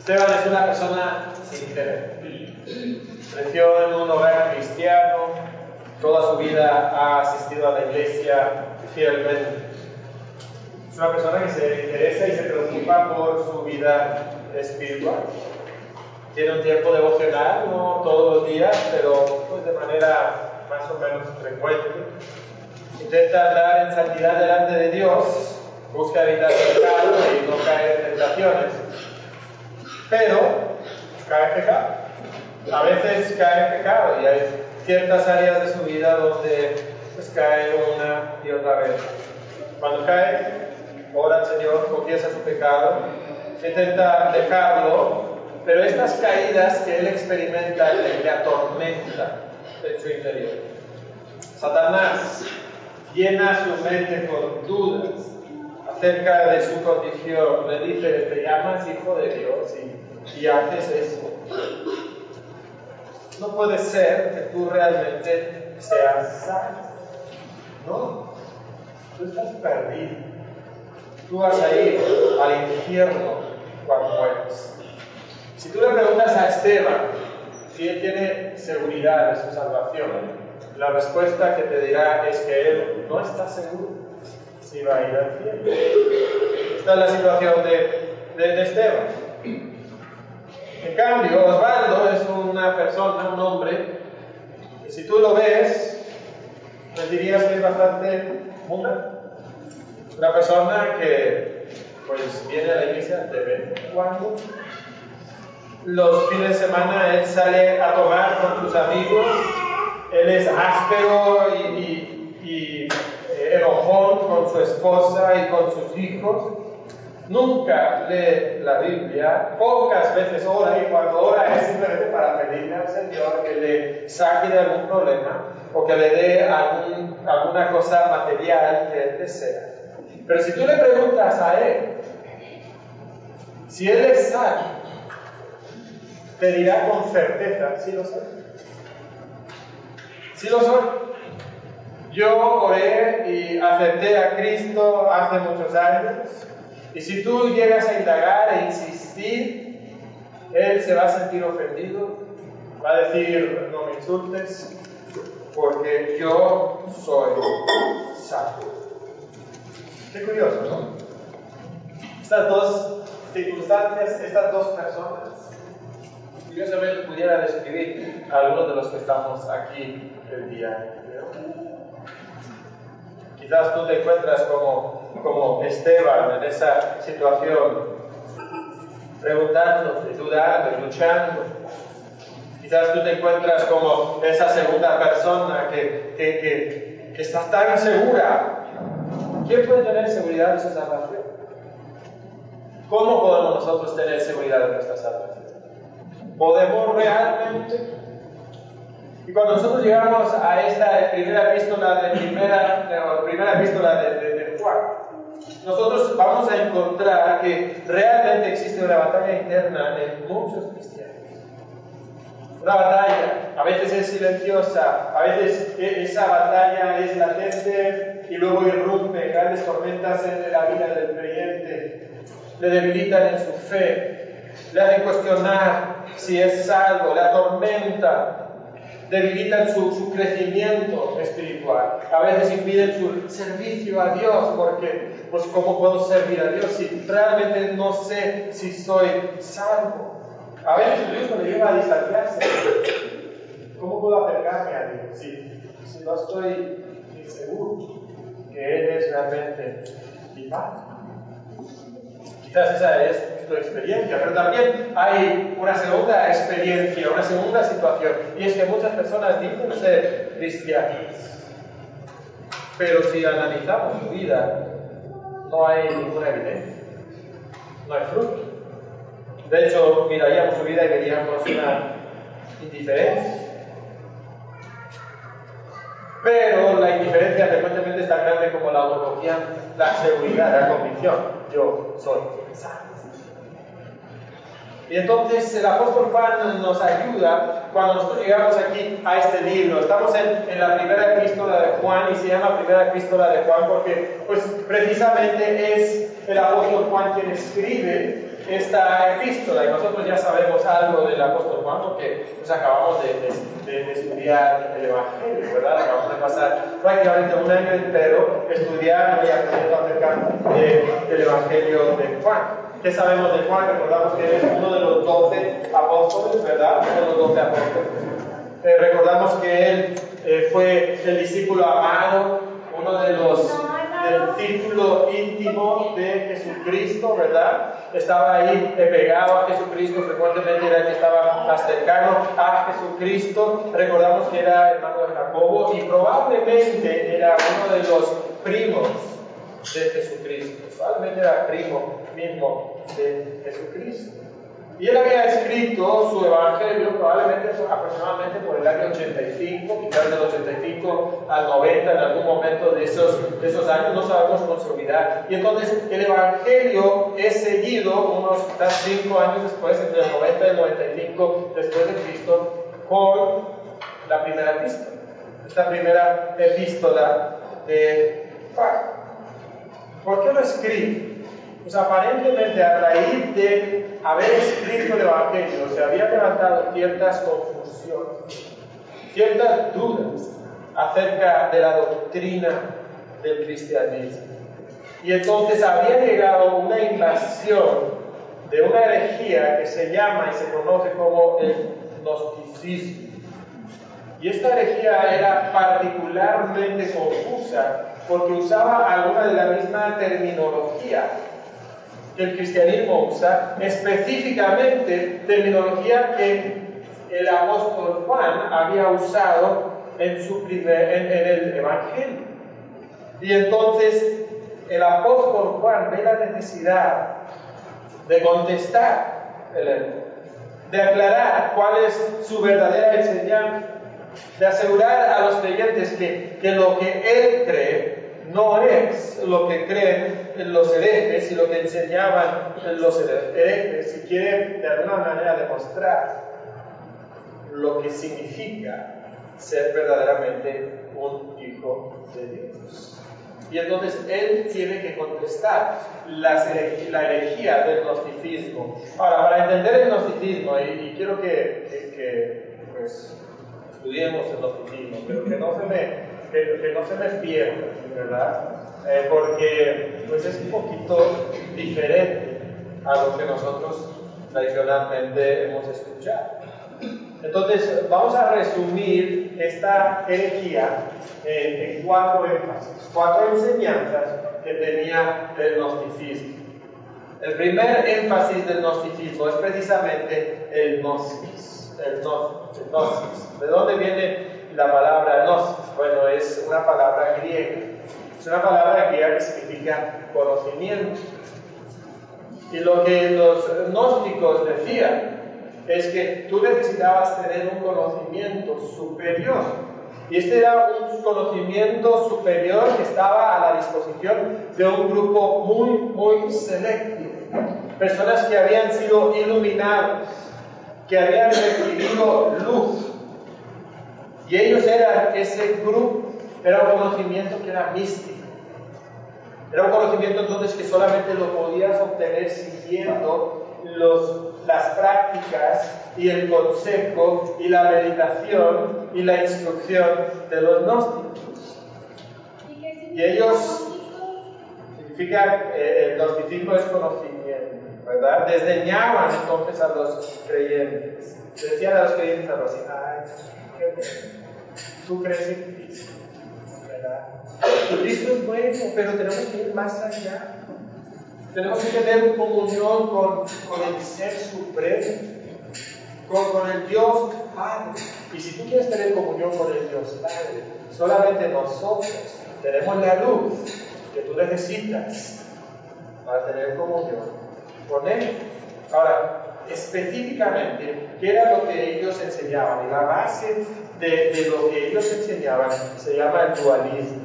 Esteban es una persona sincera. Creció en un hogar cristiano, toda su vida ha asistido a la iglesia fielmente. Es una persona que se interesa y se preocupa por su vida espiritual. Tiene un tiempo devocional, no todos los días, pero pues de manera más o menos frecuente. Intenta andar en santidad delante de Dios, busca evitar el pecado y no caer en tentaciones. Pero cae pecado. A veces cae pecado y hay ciertas áreas de su vida donde pues, cae una y otra vez. Cuando cae, ora al Señor, confiesa su pecado, intenta dejarlo, pero estas caídas que él experimenta le, atormentan en su interior. Satanás llena su mente con dudas acerca de su condición. Le dice, te llamas hijo de Dios y, haces eso. No puede ser que tú realmente seas salvo. No, tú estás perdido. Tú vas a ir al infierno cuando mueres. Si tú le preguntas a Esteban si él tiene seguridad de su salvación, la respuesta que te dirá es que él no está seguro si va a ir al cielo. Esta es la situación de, de, Esteban. En cambio, Osvaldo es una persona, un hombre, que si tú lo ves, pues dirías que es bastante mundano. Una persona que pues viene a la iglesia de vez en cuando. Los fines de semana él sale a tomar con sus amigos. Él es áspero y, y eh, enojón con su esposa y con sus hijos. Nunca lee la Biblia, pocas veces ora y cuando ora es simplemente para pedirle al Señor que le saque de algún problema o que le dé algún, alguna cosa material que él desea. Pero si tú le preguntas a él si él es sabio, te dirá con certeza, sí lo soy. Sí lo soy. Yo oré y acepté a Cristo hace muchos años. Y si tú llegas a indagar e insistir, Él se va a sentir ofendido, va a decir, no me insultes, porque yo soy sabio. Qué curioso, ¿no? Estas dos circunstancias, estas dos personas, curiosamente pudiera describir a algunos de los que estamos aquí el día de hoy. Quizás tú te encuentras como, como Esteban en esa situación, preguntándote, dudando, luchando. Quizás tú te encuentras como esa segunda persona que, que, que, que está tan segura. ¿Quién puede tener seguridad de su salvación? ¿Cómo podemos nosotros tener seguridad de nuestra salvación? ¿Podemos realmente y cuando nosotros llegamos a esta primera epístola de primera, de, primera epístola de, de, de, Juan, nosotros vamos a encontrar que realmente existe una batalla interna en muchos cristianos. Una batalla, a veces es silenciosa, a veces esa batalla es latente y luego irrumpe grandes tormentas en la vida del creyente, le debilitan en su fe, le hacen cuestionar si es salvo, le atormenta, debilitan su, crecimiento espiritual, a veces impiden su servicio a Dios, porque, pues, ¿cómo puedo servir a Dios si realmente no sé si soy salvo? A veces incluso le lleva a distanciarse. ¿Cómo puedo acercarme a Dios si, si no estoy seguro que Él es realmente mi Padre? Quizás esa es tu experiencia, pero también hay una segunda experiencia, una segunda situación, y es que muchas personas dicen ser cristianos, pero si analizamos su vida, no hay ninguna evidencia, no hay fruto. De hecho, miraríamos su vida y veríamos una indiferencia. Pero la indiferencia frecuentemente es tan grande como la autoconfianza, la seguridad, la convicción. Yo soy. Y entonces el apóstol Juan nos ayuda cuando nosotros llegamos aquí a este libro. Estamos en, en, la primera epístola de Juan y se llama primera epístola de Juan porque pues precisamente es el apóstol Juan quien escribe esta epístola. Y nosotros ya sabemos algo del apóstol Juan porque pues, acabamos de, de, estudiar el Evangelio, ¿verdad? Acabamos de pasar prácticamente un año entero estudiando y aprendiendo acerca del Evangelio de Juan. ¿Qué sabemos de Juan? Recordamos que es uno de los doce apóstoles, ¿verdad? Uno de los doce apóstoles. Eh, recordamos que él eh, fue el discípulo amado, uno de los del círculo íntimo de Jesucristo, ¿verdad? Estaba ahí pegado a Jesucristo, frecuentemente era el que estaba más cercano a Jesucristo. Recordamos que era hermano de Jacobo y probablemente era uno de los primos de Jesucristo. Probablemente era primo mismo de Jesucristo. Y él había escrito su evangelio probablemente aproximadamente por el año 85, quizás del 85 al 90, en algún momento de esos, de esos años, no sabemos con seguridad. Y entonces el evangelio es seguido unos quizás 5 años después, entre el 90 y el 95 después de Cristo, con la primera epístola. Esta primera epístola de Juan. ¿Por qué lo escribe? Pues aparentemente a raíz de haber escrito el Evangelio se había levantado ciertas confusiones, ciertas dudas acerca de la doctrina del cristianismo. Y entonces había llegado una invasión de una herejía que se llama y se conoce como el gnosticismo. Y esta herejía era particularmente confusa porque usaba alguna de la misma terminología que el cristianismo usa, específicamente terminología que el apóstol Juan había usado en, su primer, en, el Evangelio. Y entonces el apóstol Juan ve la necesidad de contestar de aclarar cuál es su verdadera enseñanza, de asegurar a los creyentes que, que lo que él cree no es lo que creen los herejes y lo que enseñaban los herejes, si quieren de alguna manera demostrar lo que significa ser verdaderamente un hijo de Dios. Y entonces él tiene que contestar la herejía del gnosticismo. Ahora, para entender el gnosticismo, y, quiero que, pues, estudiemos el gnosticismo, pero que no se me que, no se me pierda, Eh, porque pues es un poquito diferente a lo que nosotros tradicionalmente hemos escuchado. Entonces, vamos a resumir esta herejía en cuatro énfasis, cuatro enseñanzas que tenía el gnosticismo. El primer énfasis del gnosticismo es precisamente el gnosis, el gnosis. ¿De dónde viene la palabra gnosis? Bueno, es una palabra griega. Es una palabra griega que significa conocimiento. Y lo que los gnósticos decían es que tú necesitabas tener un conocimiento superior. Y este era un conocimiento superior que estaba a la disposición de un grupo muy, muy selectivo. Personas que habían sido iluminados, que habían recibido luz, y ellos eran ese grupo, era un conocimiento que era místico. Era un conocimiento entonces que solamente lo podías obtener siguiendo los, las prácticas y el consejo y la meditación y la instrucción de los gnósticos. Y ellos, significa, eh, el gnosticismo es conocimiento, ¿verdad? Desdeñaban entonces a los creyentes. Decían a los creyentes algo así, ay, tú crees en Cristo. ¿Verdad? Cristo es bueno, pero tenemos que ir más allá. Tenemos que tener comunión con, con el Ser Supremo, con, con, el Dios Padre. Y si tú quieres tener comunión con el Dios Padre, solamente nosotros tenemos la luz que tú necesitas para tener comunión con Él. Ahora, específicamente qué era lo que ellos enseñaban. Y la base de, lo que ellos enseñaban se llama el dualismo.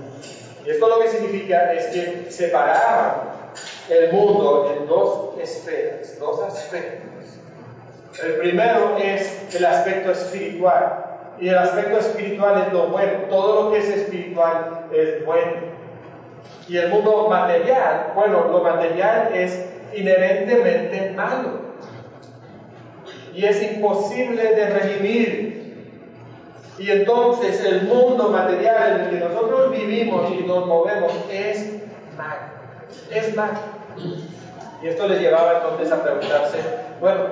Y esto lo que significa es que separaban el mundo en dos esferas, dos aspectos. El primero es el aspecto espiritual. Y el aspecto espiritual es lo bueno. Todo lo que es espiritual es bueno. Y el mundo material, bueno, lo material es inherentemente malo y es imposible de redimir. Y entonces el mundo material en el que nosotros vivimos y nos movemos es malo, es malo. Y esto les llevaba entonces a preguntarse, bueno,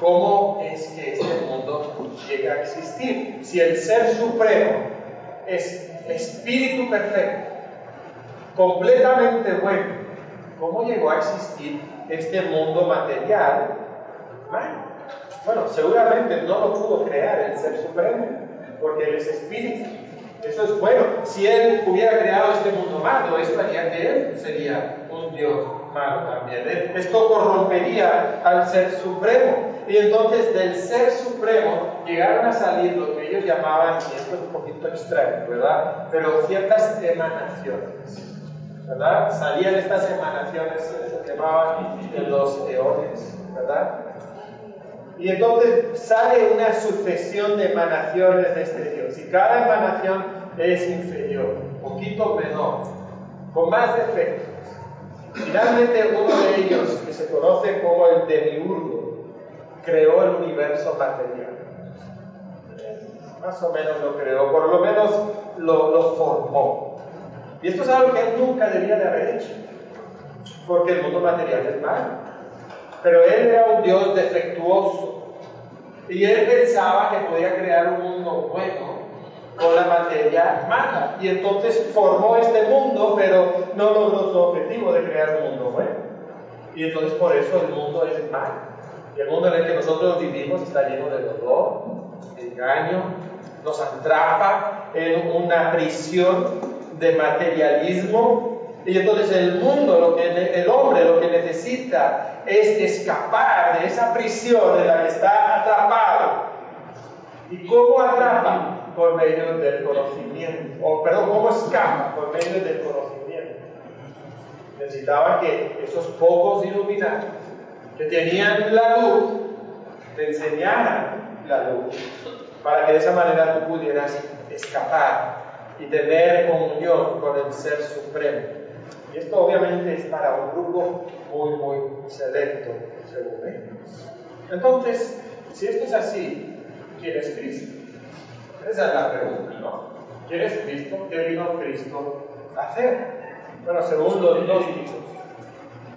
¿cómo es que este mundo llega a existir? Si el Ser Supremo es espíritu perfecto, completamente bueno, ¿cómo llegó a existir este mundo material Bueno, seguramente no lo pudo crear el Ser Supremo, porque Él es espíritu. Eso es bueno. Si Él hubiera creado este mundo malo, esto haría que Él sería un Dios malo también. Esto corrompería al Ser Supremo. Y entonces del Ser Supremo llegaron a salir lo que ellos llamaban, y esto es un poquito extraño, ¿verdad? Pero ciertas emanaciones. ¿Verdad? Salían estas emanaciones, se llamaban los eones, ¿verdad? Y entonces sale una sucesión de emanaciones de este Dios. Y cada emanación es inferior, poquito menor, con más defectos. Finalmente, uno de ellos, que se conoce como el demiurgo, creó el universo material. Más o menos lo creó, por lo menos lo, lo formó. Y esto es algo que él nunca debía de haber hecho, porque el mundo material es malo. Pero él era un Dios defectuoso. Y él pensaba que podía crear un mundo bueno con la materia mala. Y entonces formó este mundo, pero no logró su objetivo de crear un mundo bueno. Y entonces por eso el mundo es malo. Y el mundo en el que nosotros vivimos está lleno de dolor, de engaño, nos atrapa en una prisión de materialismo. Y entonces el mundo, lo que, el hombre lo que necesita es escapar de esa prisión en la que está atrapado. ¿Y cómo atrapa? Por medio del conocimiento. O, perdón, ¿cómo escapa? Por medio del conocimiento. Necesitaba que esos pocos iluminados que tenían la luz te enseñaran la luz para que de esa manera tú pudieras escapar y tener comunión con el Ser Supremo. Y esto obviamente es para un grupo muy, muy selecto, según ellos. Entonces, si esto es así, ¿quién es Cristo? Esa es la pregunta, ¿no? ¿Quién es Cristo? ¿Qué vino Cristo a hacer? Bueno, según los gnósticos,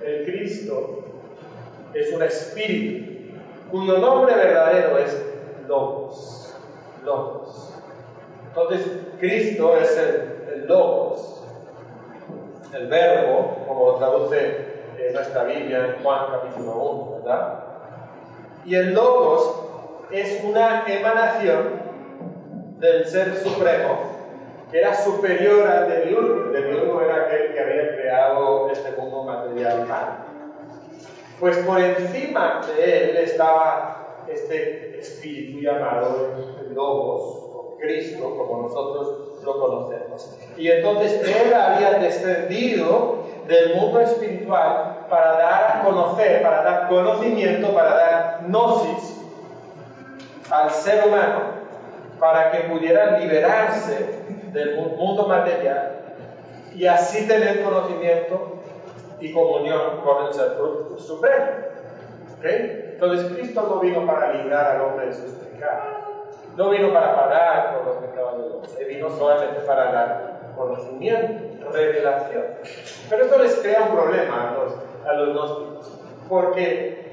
el Cristo es un espíritu cuyo nombre verdadero es Logos. Logos. Entonces, Cristo es el, Logos, el Verbo, como traduce en nuestra Biblia en Juan capítulo 1, ¿verdad? Y el Logos es una emanación del Ser Supremo que era superior al Demiurgo. El Demiurgo era aquel que había creado este mundo material Pues por encima de él estaba este espíritu llamado el Logos, Cristo como nosotros lo conocemos. Y entonces Él había descendido del mundo espiritual para dar a conocer, para dar conocimiento, para dar gnosis al ser humano, para que pudiera liberarse del mundo material y así tener conocimiento y comunión con el Ser Supremo. Entonces Cristo no vino para librar al hombre de sus pecados no vino para pagar por los pecados de los vino solamente para dar conocimiento, revelación. Pero esto les crea un problema a los, a los porque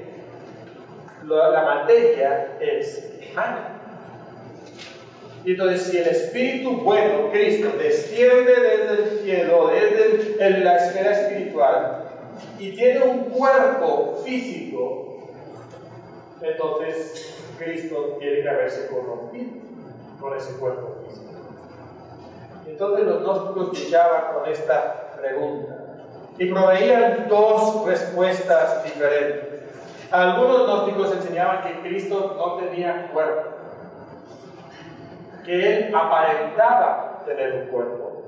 la materia es mala. Y entonces, si el Espíritu bueno, Cristo, desciende desde el cielo, desde la esfera espiritual, y tiene un cuerpo físico, entonces Cristo tiene que haberse corrompido con ese cuerpo físico. Entonces los gnósticos luchaban con esta pregunta y proveían dos respuestas diferentes. Algunos gnósticos enseñaban que Cristo no tenía cuerpo, que él aparentaba tener un cuerpo.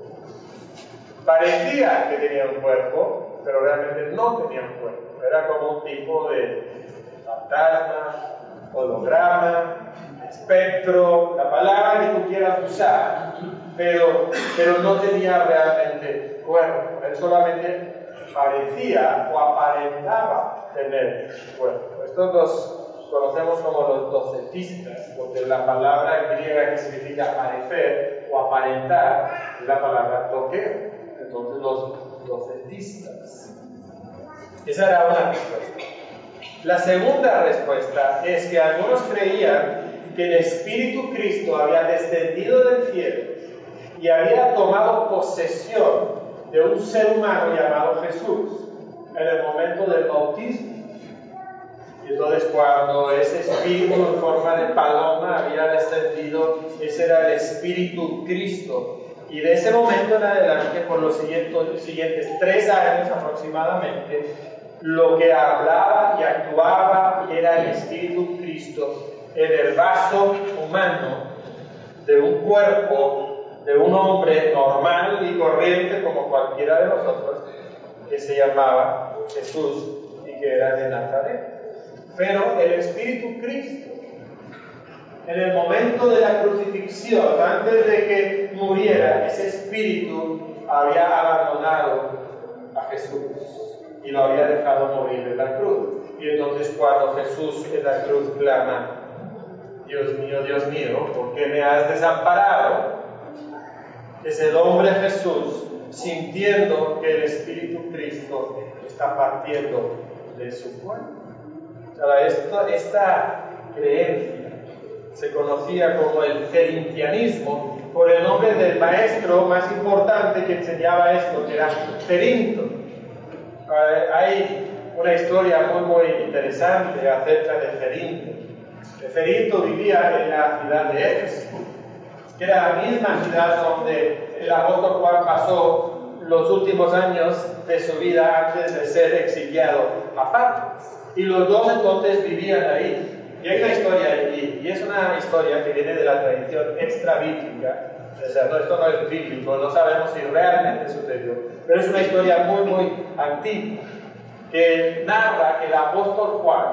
Parecía que tenía un cuerpo, pero realmente no tenía un cuerpo. Era como un tipo de fantasma, holograma, espectro, la palabra que tú quieras usar, pero, pero no tenía realmente cuerpo. Él solamente parecía o aparentaba tener cuerpo. Estos los conocemos como los docetistas, porque la palabra griega que significa aparecer o aparentar es la palabra toque. Entonces los docetistas. Esa era una respuesta. La segunda respuesta es que algunos creían que el Espíritu Cristo había descendido del cielo y había tomado posesión de un ser humano llamado Jesús en el momento del bautismo. Y entonces cuando ese espíritu en forma de paloma había descendido, ese era el Espíritu Cristo. Y de ese momento en adelante, por los siguientes, siguientes tres años aproximadamente, lo que hablaba y actuaba era el Espíritu Cristo en el vaso humano de un cuerpo, de un hombre normal y corriente como cualquiera de nosotros, que se llamaba Jesús y que era de Nazaret. Pero el Espíritu Cristo, en el momento de la crucifixión, antes de que muriera, ese Espíritu había abandonado a Jesús y lo había dejado morir en la cruz. Y entonces cuando Jesús en la cruz clama, Dios mío, Dios mío, ¿por qué me has desamparado? Es el hombre Jesús sintiendo que el Espíritu Cristo está partiendo de su cuerpo. Esta creencia se conocía como el cerintianismo por el nombre del maestro más importante que enseñaba esto, que era Cerinto. Hay una historia muy, muy interesante acerca de Cerinto. Cerinto vivía en la ciudad de Éfeso, que era la misma ciudad donde el apóstol Juan pasó los últimos años de su vida antes de ser exiliado a Patmos. Y los dos entonces vivían ahí. Y hay una historia allí, y es una historia que viene de la tradición extra bíblica. O sea, no, esto no es bíblico, no sabemos si realmente sucedió, pero es una historia muy, muy antigua, que narra que el apóstol Juan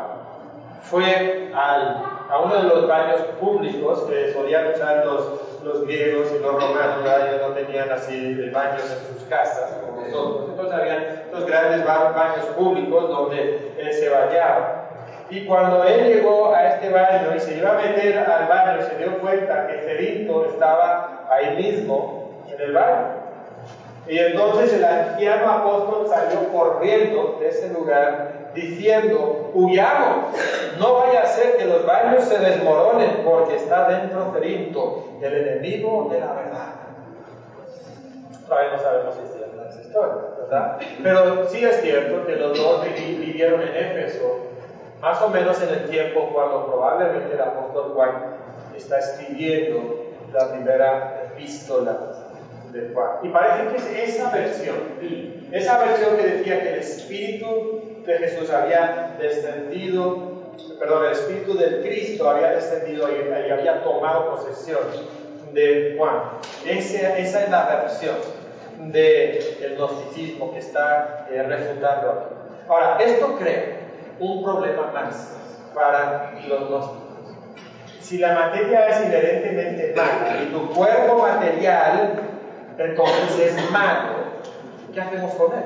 fue al, a uno de los baños públicos que solían usar los, los griegos y los romanos, ellos no tenían así baños en sus casas como nosotros, entonces había estos grandes baños públicos donde él se bañaba. Y cuando él llegó a este baño y se iba a meter al baño, se dio cuenta que Cerinto estaba ahí mismo en el baño. Y entonces el anciano apóstol salió corriendo de ese lugar diciendo, huyamos, no vaya a ser que los baños se desmoronen porque está dentro Cerinto, el enemigo de la verdad. Todavía no sabemos si es cierta esa historia, ¿verdad? Pero sí es cierto que los dos vivieron en Éfeso más o menos en el tiempo cuando probablemente el apóstol Juan está escribiendo la primera epístola de Juan. Y parece que es esa versión, esa versión que decía que el Espíritu de Jesús había descendido, perdón, el Espíritu del Cristo había descendido y, había tomado posesión de Juan. Esa, esa es la versión del gnosticismo que está eh, refutando aquí. Ahora, esto creo un problema más para los gnósticos. Si la materia es inherentemente mala y tu cuerpo material entonces es malo, ¿qué hacemos con él?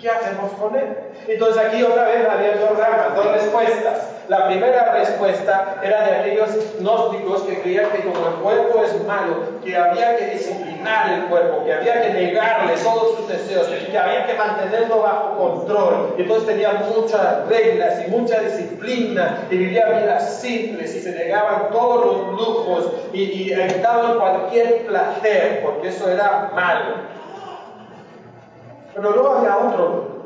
¿Qué hacemos con él? Entonces aquí otra vez había dos ramas, dos respuestas. La primera respuesta era de aquellos gnósticos que creían que como el cuerpo es malo, que había que disciplinar el cuerpo, que había que negarle todos sus deseos, que había que mantenerlo bajo control. Y entonces tenían muchas reglas y mucha disciplina y vivían vidas simples y se negaban todos los lujos y, y evitaban cualquier placer, porque eso era malo. Pero luego había otro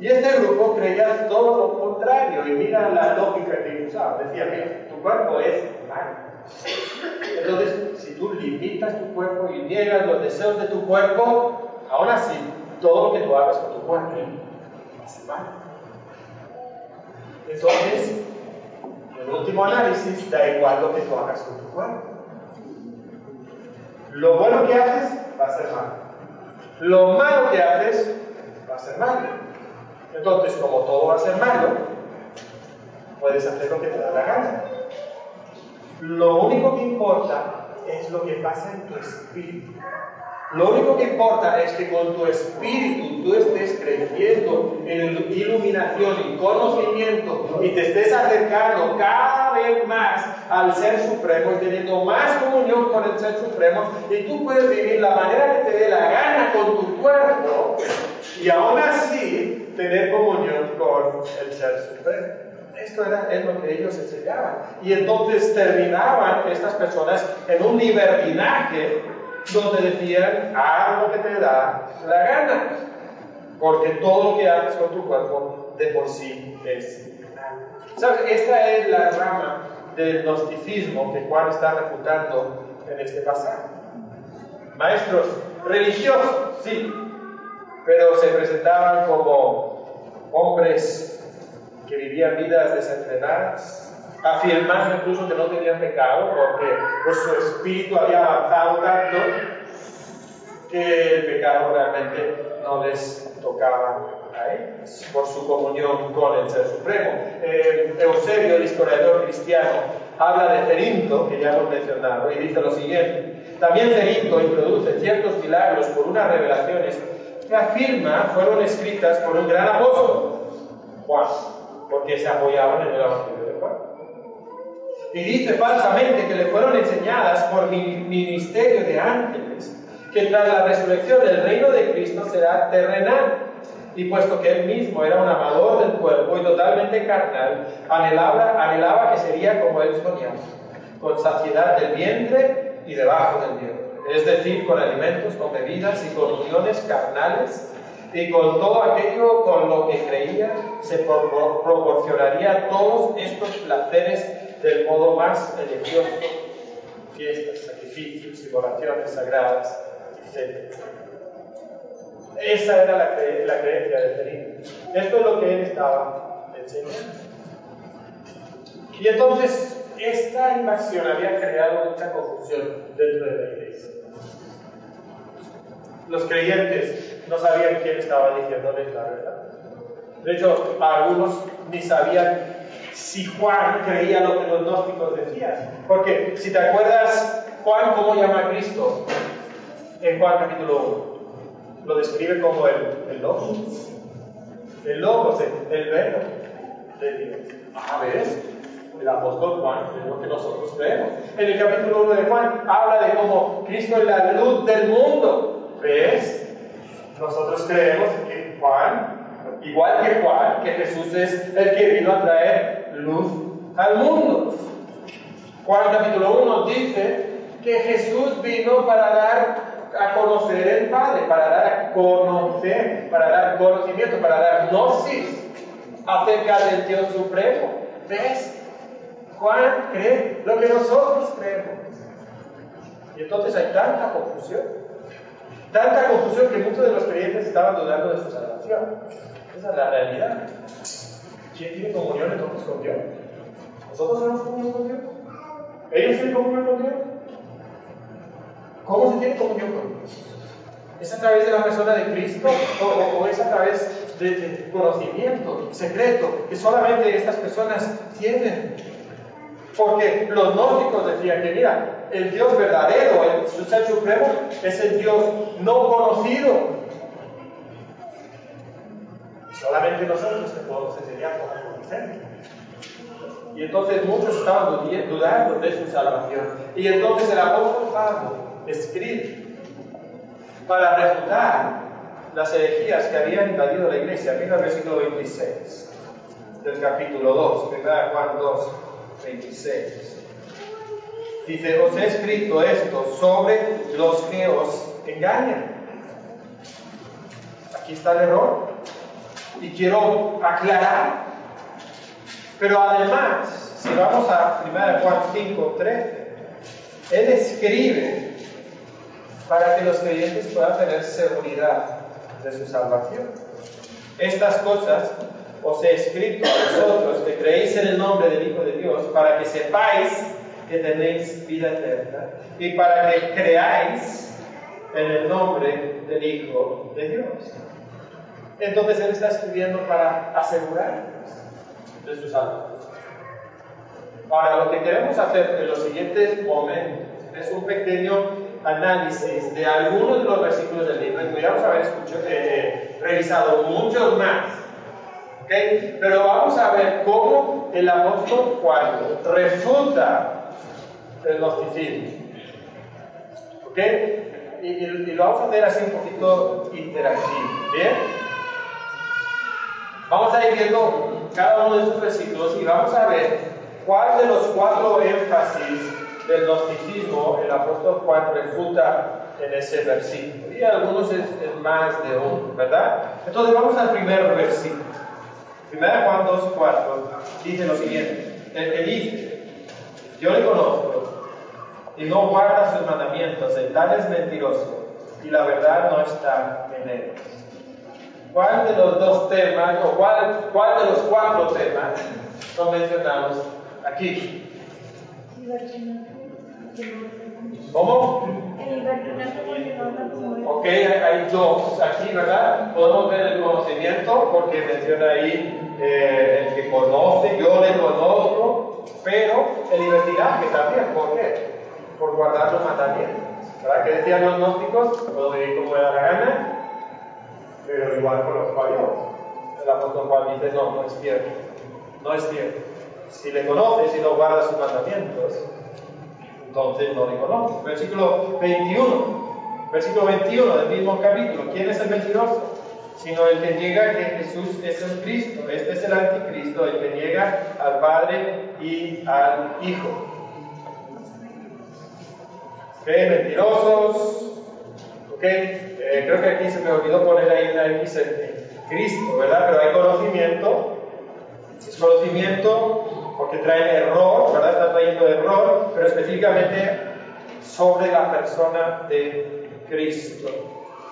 y este grupo creía todo lo contrario, y mira la lógica que usaba. Decía, mira, tu cuerpo es malo. Entonces, si tú limitas tu cuerpo y niegas los deseos de tu cuerpo, aún así, todo lo que tú hagas con tu cuerpo va a ser malo. Entonces, en el último análisis, da igual lo que tú hagas con tu cuerpo. Lo bueno que haces va a ser malo. Lo malo que haces va a ser malo. Entonces, como todo va a ser malo, puedes hacer lo que te da la gana. Lo único que importa es lo que pasa en tu espíritu. Lo único que importa es que con tu espíritu tú estés creciendo en iluminación y conocimiento y te estés acercando cada vez más al Ser Supremo y teniendo más comunión con el Ser Supremo y tú puedes vivir la manera que te dé la gana con tu cuerpo y aún así tener comunión con el Ser Supremo. Esto era es lo que ellos enseñaban. Y entonces terminaban estas personas en un libertinaje donde decían, haz lo que te da la gana, porque todo lo que haces con tu cuerpo de por sí es ¿Sabes? Esta es la rama del gnosticismo que Juan está refutando en este pasaje. Maestros religiosos, sí, pero se presentaban como hombres que vivían vidas desenfrenadas, afirmando incluso que no tenían pecado, porque pues, su espíritu había avanzado tanto que el pecado realmente no les tocaba a ellos, por su comunión con el Ser Supremo. Eh, Eusebio, el historiador cristiano, habla de Cerinto, que ya hemos mencionado, y dice lo siguiente. También Cerinto introduce ciertos milagros por unas revelaciones que afirma fueron escritas por un gran apóstol, Juan, porque se apoyaban en el Evangelio de Juan. Y dice falsamente que le fueron enseñadas por mi ministerio de ángeles, que tras la resurrección del reino de Cristo será terrenal. Y puesto que él mismo era un amador del cuerpo y totalmente carnal, anhelaba, anhelaba que sería como él soñaba, con saciedad del vientre y debajo del vientre. Es decir, con alimentos, con bebidas y con uniones carnales y con todo aquello con lo que creía se proporcionaría todos estos placeres del modo más religioso, fiestas, sacrificios y oraciones sagradas, etc. Esa era la, creencia de Felipe. Esto es lo que él estaba enseñando. Y entonces, esta invasión había creado mucha confusión dentro de la iglesia. Los creyentes no sabían quién estaba diciéndoles la verdad. De hecho, algunos ni sabían si Juan creía lo que los gnósticos decían. Porque si te acuerdas, Juan, ¿cómo llama a Cristo? En Juan capítulo 1. Lo describe como el, el Logos. El Logos, el, el verbo de Dios. ¿ves? El apóstol Juan es lo que nosotros creemos. En el capítulo 1 de Juan habla de cómo Cristo es la luz del mundo. ¿Ves? Nosotros creemos que Juan, igual que Juan, que Jesús es el que vino a traer luz al mundo. Juan capítulo 1 dice que Jesús vino para dar a conocer el Padre, para dar a conocer, para dar conocimiento, para dar gnosis acerca del Dios Supremo. ¿Ves? Juan cree lo que nosotros creemos. Y entonces hay tanta confusión. Tanta confusión que muchos de los creyentes estaban dudando de su salvación. Esa es la realidad. ¿Quién tiene comunión entonces con Dios? ¿Nosotros tenemos comunión con Dios? ¿Ellos tienen comunión con Dios? ¿Cómo se tiene comunión con Dios? ¿Es a través de la persona de Cristo o, es a través de, conocimiento secreto que solamente estas personas tienen? Porque los gnósticos decían que, mira, el Dios verdadero, el ser supremo, es el Dios no conocido, Solamente nosotros te podemos enseñar cómo conocer. Y entonces muchos estaban dudando de su salvación. Y entonces el apóstol Pablo escribe para refutar las herejías que habían invadido la iglesia. Mira el versículo 26 del capítulo 2, ¿verdad? Juan 2, 26. Dice, os he escrito esto sobre los que os engañan. Aquí está el error y quiero aclarar. Pero además, si vamos a 1 Juan 5, 13, él escribe para que los creyentes puedan tener seguridad de su salvación. Estas cosas os he escrito a vosotros que creéis en el nombre del Hijo de Dios, para que sepáis que tenéis vida eterna y para que creáis en el nombre del Hijo de Dios. Entonces Él está escribiendo para asegurar de su salvación. Ahora, lo que queremos hacer en los siguientes momentos es un pequeño análisis de algunos de los versículos del libro y podríamos haber escuchado, eh, eh, revisado muchos más. ¿Okay? Pero vamos a ver cómo el apóstol Juan refuta el gnosticismo. ¿Ok? Y, y, y, lo vamos a hacer así un poquito interactivo. ¿Bien? Vamos a ir viendo cada uno de estos versículos y vamos a ver cuál de los cuatro énfasis del gnosticismo el apóstol Juan refuta en ese versículo. Y algunos es, es más de uno, ¿verdad? Entonces vamos al primer versículo. 1 Juan 2, 4 dice lo siguiente. El que dice, yo le conozco y no guarda sus mandamientos, el tal es mentiroso y la verdad no está en él. ¿Cuál de los dos temas, o cuál, cuál de los cuatro temas son mencionados aquí? ¿Cómo? Ok, hay dos aquí, ¿verdad? Podemos ver el conocimiento, porque menciona ahí eh, el que conoce, yo le conozco, pero el libertinaje también, ¿por qué? Por guardar los mandamientos. ¿Verdad? ¿Qué decían los gnósticos? Puedo vivir como me da la gana, pero igual conozco a Dios. El apóstol Juan dice, no, no es cierto. No es cierto. Si le conoces y no guardas sus mandamientos, entonces no le conoces. Versículo 21. Versículo 21 del mismo capítulo. ¿Quién es el mentiroso? Sino el que niega que Jesús es el Cristo. Este es el anticristo, el que niega al Padre y al Hijo. ¿Ok? Mentirosos. ¿Ok? Eh, creo que aquí se me olvidó poner ahí una X en, Cristo, ¿verdad? Pero hay conocimiento. Es conocimiento porque trae error, ¿verdad? Está trayendo error, pero específicamente sobre la persona de Cristo.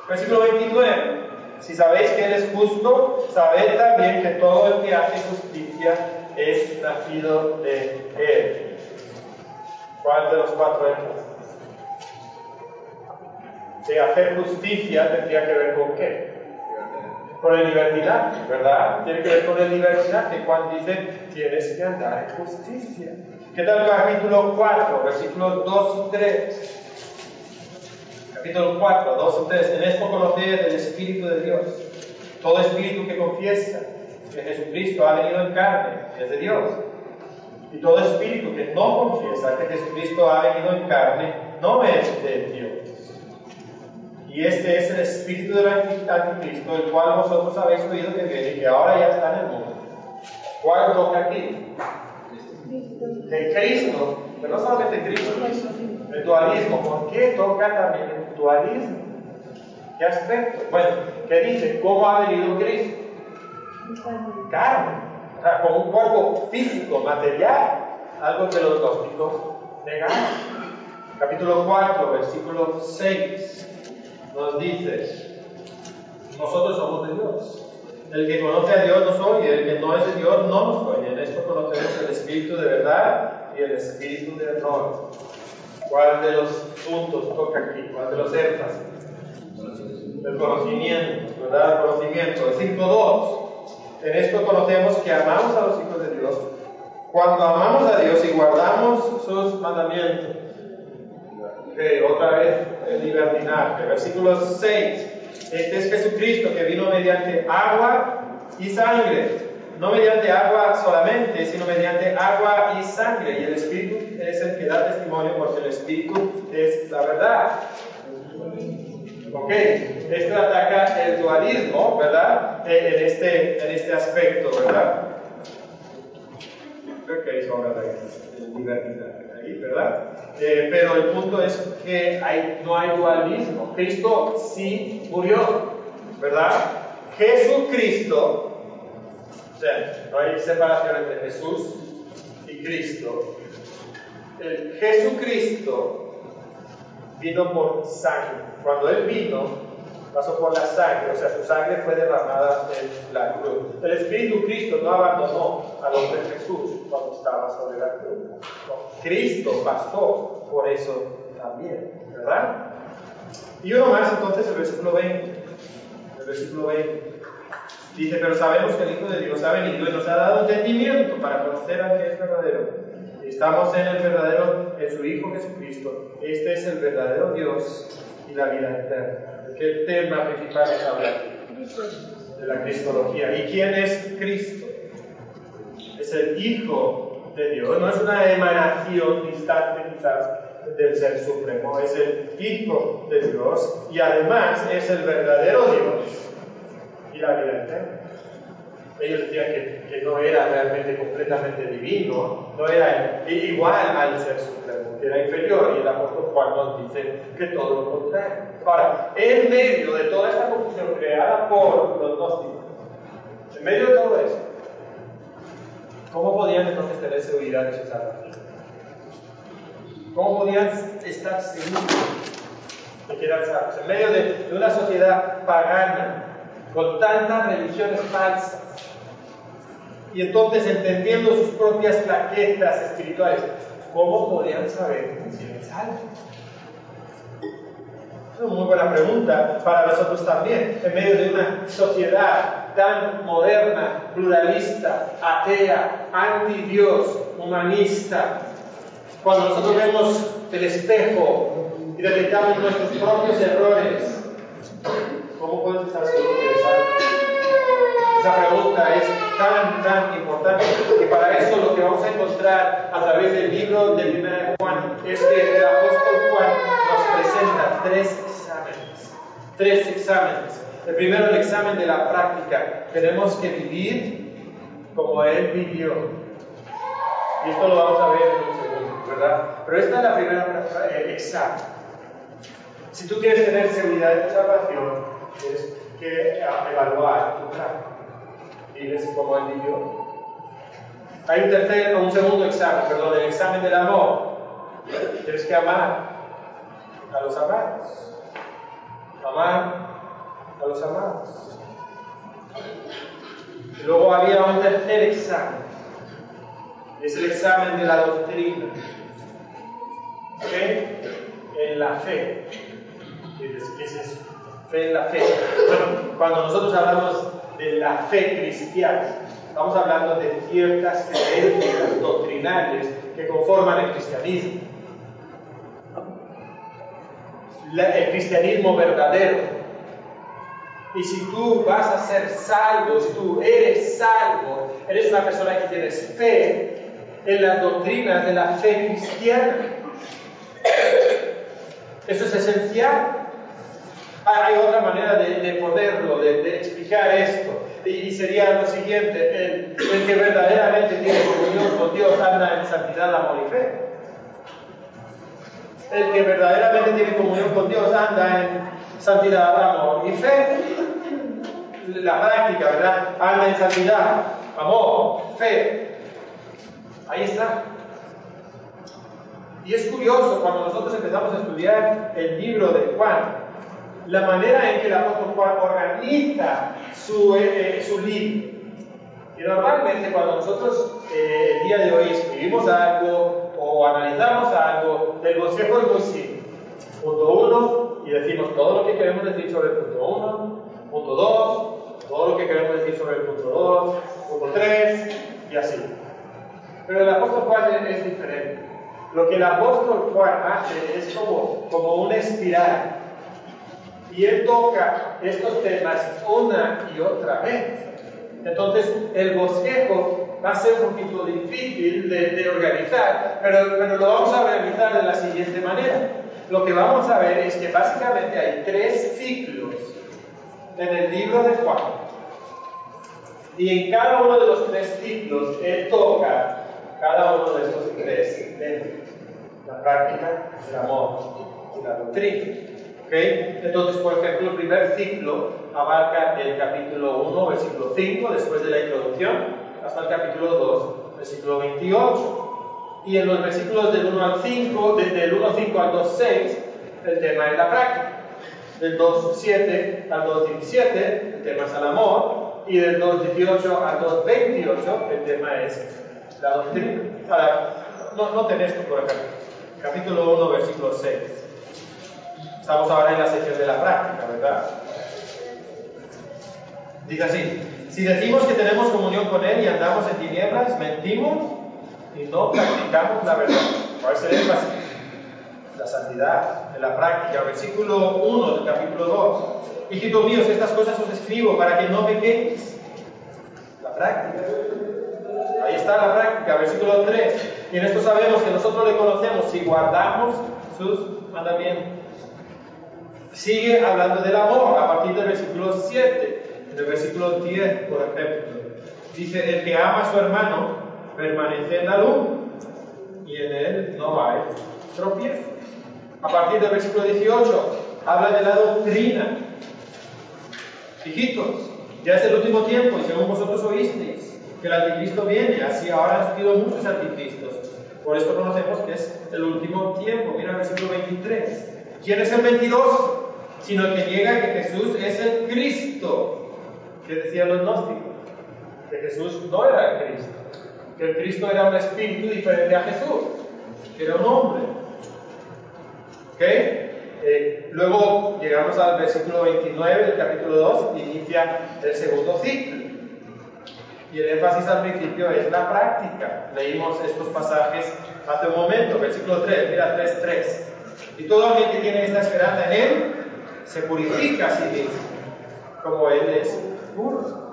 Versículo 29. Si sabéis que Él es justo, sabed también que todo el que hace justicia es nacido de Él. ¿Cuál de los cuatro énfasis? De hacer justicia tendría que ver con qué? Con el libertinaje, ¿verdad? Tiene que ver con el libertinaje. Juan dice, tienes que andar en justicia. ¿Qué tal capítulo 4, versículos 2 y 3? Capítulo 4, 2 y 3. En esto conocéis el Espíritu de Dios. Todo espíritu que confiesa que Jesucristo ha venido en carne es de Dios. Y todo espíritu que no confiesa que Jesucristo ha venido en carne no es de Dios. Y este es el espíritu del anticristo, el cual vosotros habéis oído que viene y que ahora ya está en el mundo. ¿Cuál toca aquí? El Cristo, pero no solamente Cristo, el dualismo. ¿Por qué toca también ¿Qué aspecto? Bueno, ¿qué dice? ¿Cómo ha venido Cristo? Carne. O sea, con un cuerpo físico, material, algo que los gnósticos negaron. Capítulo 4, versículo 6 nos dice, nosotros somos de Dios. El que conoce a Dios nos oye, el que no es de Dios no nos oye. En esto conocemos el espíritu de verdad y el espíritu de error. ¿Cuál de los puntos toca aquí? ¿Cuál de los énfasis? El conocimiento, ¿verdad? El conocimiento. El 5.2. En esto conocemos que amamos a los hijos de Dios cuando amamos a Dios y guardamos sus mandamientos. Okay, otra vez el libertinaje. Versículo 6. Este es Jesucristo que vino mediante agua y sangre. No mediante agua solamente, sino mediante agua y sangre. Y el Espíritu es el que da testimonio porque el Espíritu es la verdad. Ok, esto ataca el dualismo, ¿verdad? En este, en este aspecto, ¿verdad? Creo que ahí sobra la libertad, ahí, ¿verdad? Eh, pero el punto es que no hay dualismo. Cristo sí murió, ¿verdad? Jesucristo, o sea, no hay separación entre Jesús y Cristo. El Jesucristo vino por sangre. Cuando Él vino, pasó por la sangre, o sea, su sangre fue derramada en la cruz. El Espíritu Cristo no abandonó al hombre Jesús cuando estaba sobre la cruz. Cristo pasó por eso también, ¿verdad? Y uno más, entonces, el versículo 20. El versículo 20. Dice, pero sabemos que el Hijo de Dios ha venido y nos ha dado entendimiento para conocer al que es verdadero. Estamos en el verdadero, en su Hijo Jesucristo. Este es el verdadero Dios y la vida eterna. ¿Qué tema principal es hablar de la cristología? ¿Y quién es Cristo? Es el Hijo de Dios, no es una emanación distante quizás del Ser Supremo, es el Hijo de Dios y además es el verdadero Dios y la vida eterna. Ellos decían que, que no era realmente completamente divino, no era igual al Ser Supremo, que era inferior, y el apóstol Juan nos dice que todo lo contrario. Ahora, en medio de toda esta confusión creada por los gnósticos, en medio de todo eso, ¿cómo podían entonces tener seguridad de su salvación? ¿Cómo podían estar seguros de que eran salvos? En medio de, de una sociedad pagana, con tantas religiones falsas, y entonces entendiendo sus propias flaquezas espirituales, ¿cómo podían saber si eran salvos? Es una muy buena pregunta para nosotros también, en medio de una sociedad tan moderna, pluralista, atea, anti-Dios, humanista. Cuando nosotros vemos el espejo y detectamos nuestros propios errores, ¿cómo podemos estar seguros? Esa pregunta es tan, tan importante y para eso lo que vamos a encontrar a través del libro de Primera de Juan es que el apóstol Juan nos presenta tres exámenes. Tres exámenes. El primero, el examen de la práctica. Tenemos que vivir como Él vivió. Y esto lo vamos a ver en un segundo, ¿verdad? Pero esta es la primera eh, examen. Si tú quieres tener seguridad de tu salvación, tienes que evaluar tu práctica vives como vivió. Hay un tercer, un segundo examen, perdón, el examen del amor. Tienes que amar a los amados. Amar a los amados. Y luego había un tercer examen. Es el examen de la doctrina. Fe en la fe. ¿Qué es? Fe en la fe. Cuando nosotros hablamos de la fe cristiana. Estamos hablando de ciertas creencias doctrinales que conforman el cristianismo. el cristianismo verdadero. Y si tú vas a ser salvo, si tú eres salvo, eres una persona que tienes fe en las doctrinas de la fe cristiana. Eso es esencial. Hay otra manera de, poderlo, de, esto, y, sería lo siguiente, el, que verdaderamente tiene comunión con Dios anda en santidad, amor y fe. El que verdaderamente tiene comunión con Dios anda en santidad, amor y fe. La práctica, ¿verdad? Anda en santidad, amor, fe. Ahí está. Y es curioso cuando nosotros empezamos a estudiar el libro de Juan, la manera en que el apóstol Juan organiza su, eh, su libro. Y normalmente cuando nosotros eh, el día de hoy escribimos algo o analizamos algo, el consejo es muy simple. Punto uno, y decimos todo lo que queremos decir sobre el punto uno. Punto dos, todo lo que queremos decir sobre el punto dos. Punto tres, y así. Pero el apóstol Juan es, diferente. Lo que el apóstol Juan hace es como, como una espiral y él toca estos temas una y otra vez. Entonces, el bosquejo va a ser un poquito difícil de, organizar, pero, pero lo vamos a organizar de la siguiente manera. Lo que vamos a ver es que básicamente hay tres ciclos en el libro de Juan. Y en cada uno de los tres ciclos, él toca cada uno de estos tres temas. La práctica, el amor y la doctrina. Entonces, por ejemplo, el primer ciclo abarca el capítulo 1, versículo 5, después de la introducción, hasta el capítulo 2, versículo 28. Y en los versículos del 1 al 5, desde el 1 5 al 2 6, el tema es la práctica. Del 2 7 al 2 17, el tema es el amor. Y del 2 18 al 2 28, el tema es la doctrina. Ahora, no, no tenés esto por acá. Capítulo 1, versículo 6. Estamos ahora en la sección de la práctica, ¿verdad? Dice así, si decimos que tenemos comunión con Él y andamos en tinieblas, mentimos y no practicamos la verdad. ¿Cuál es el énfasis? La santidad, en la práctica. Versículo 1 del capítulo 2. Hijitos míos, estas cosas os escribo para que no pequéis. La práctica. Ahí está la práctica, versículo 3. Y en esto sabemos que nosotros le conocemos si guardamos sus mandamientos. Sigue hablando del amor a partir del versículo 7. En el versículo 10, por ejemplo, dice, el que ama a su hermano permanece en la luz y en él no hay tropiezo. A partir del versículo 18, habla de la doctrina. Hijitos, ya es el último tiempo y según vosotros oísteis que el anticristo viene, así ahora han surgido muchos anticristos. Por esto conocemos que es el último tiempo. Mira el versículo 23. ¿Quién es el mentiroso? Sino que niega que Jesús es el Cristo. ¿Qué decían los gnósticos? Que Jesús no era el Cristo. Que el Cristo era un espíritu diferente a Jesús. Que era un hombre. ¿Ok? Eh, luego llegamos al versículo 29 del capítulo 2 y inicia el segundo ciclo. Y el énfasis al principio es la práctica. Leímos estos pasajes hace un momento, versículo 3, mira 3.3. Y todo aquel que tiene esta esperanza en Él se purifica a sí mismo, como Él es puro.